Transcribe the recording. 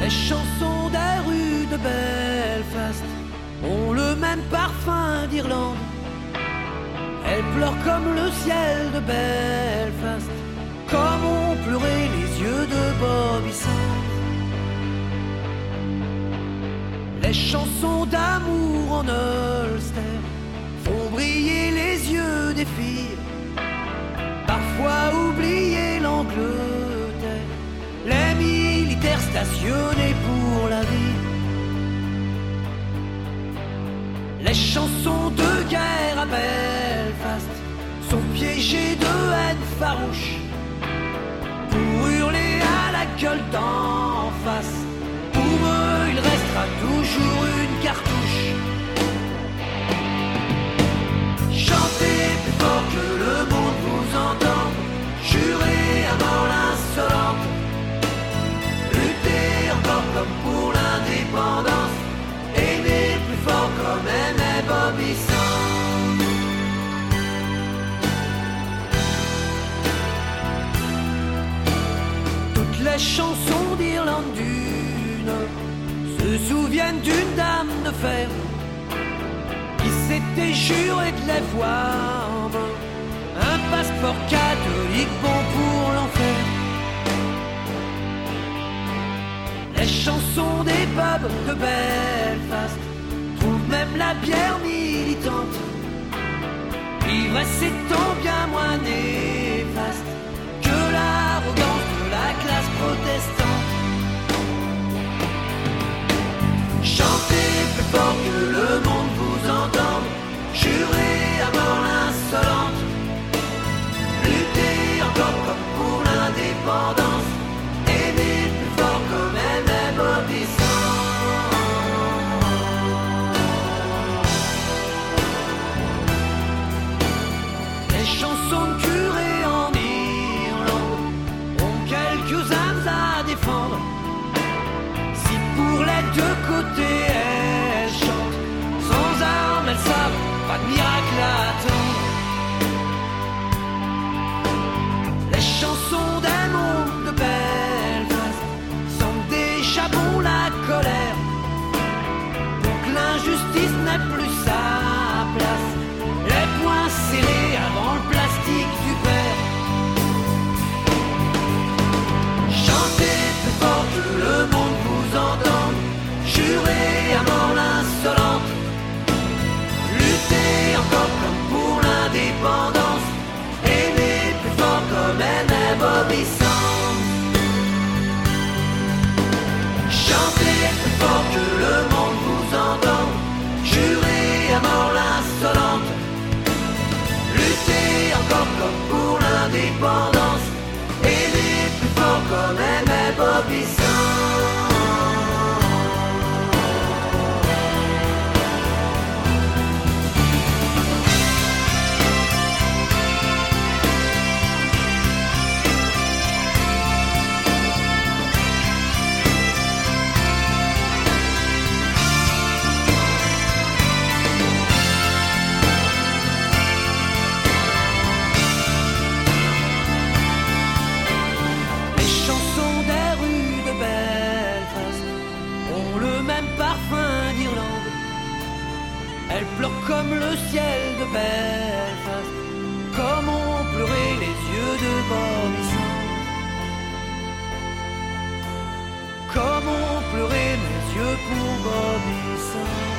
Les chansons des rues de Belfast ont le même parfum d'Irlande. Elles pleurent comme le ciel de Belfast, comme ont pleuré les yeux de Bobby Sands. Les chansons d'amour en Ulster font briller les yeux des filles, parfois oublier l'Angleterre, les stationnés pour la vie. Les chansons de guerre à Belfast sont piégées de haine farouche pour hurler à la gueule d'en face. Chansons d'Irlande se souviennent d'une dame de fer qui s'était juré de les voir. Un passeport catholique bon pour l'enfer. Les chansons des pubs de Belfast trouvent même la bière militante. L'ivresse étant bien moins Les chansons de curés en Irlande ont quelques âmes à défendre. Si pour les deux côtés elles chantent, sans armes elles savent, pas de miracle à attendre. Les chansons des mondes de Belfast sentent déjà bon la colère. Que l'injustice n'ait plus sa people. Les chansons des rues de Belfast ont le même parfum d'Irlande. Elles pleurent comme le ciel de Belfast, comme ont pleuré les yeux de Bobby Sands. Comme ont pleuré mes yeux pour Bobby Sands.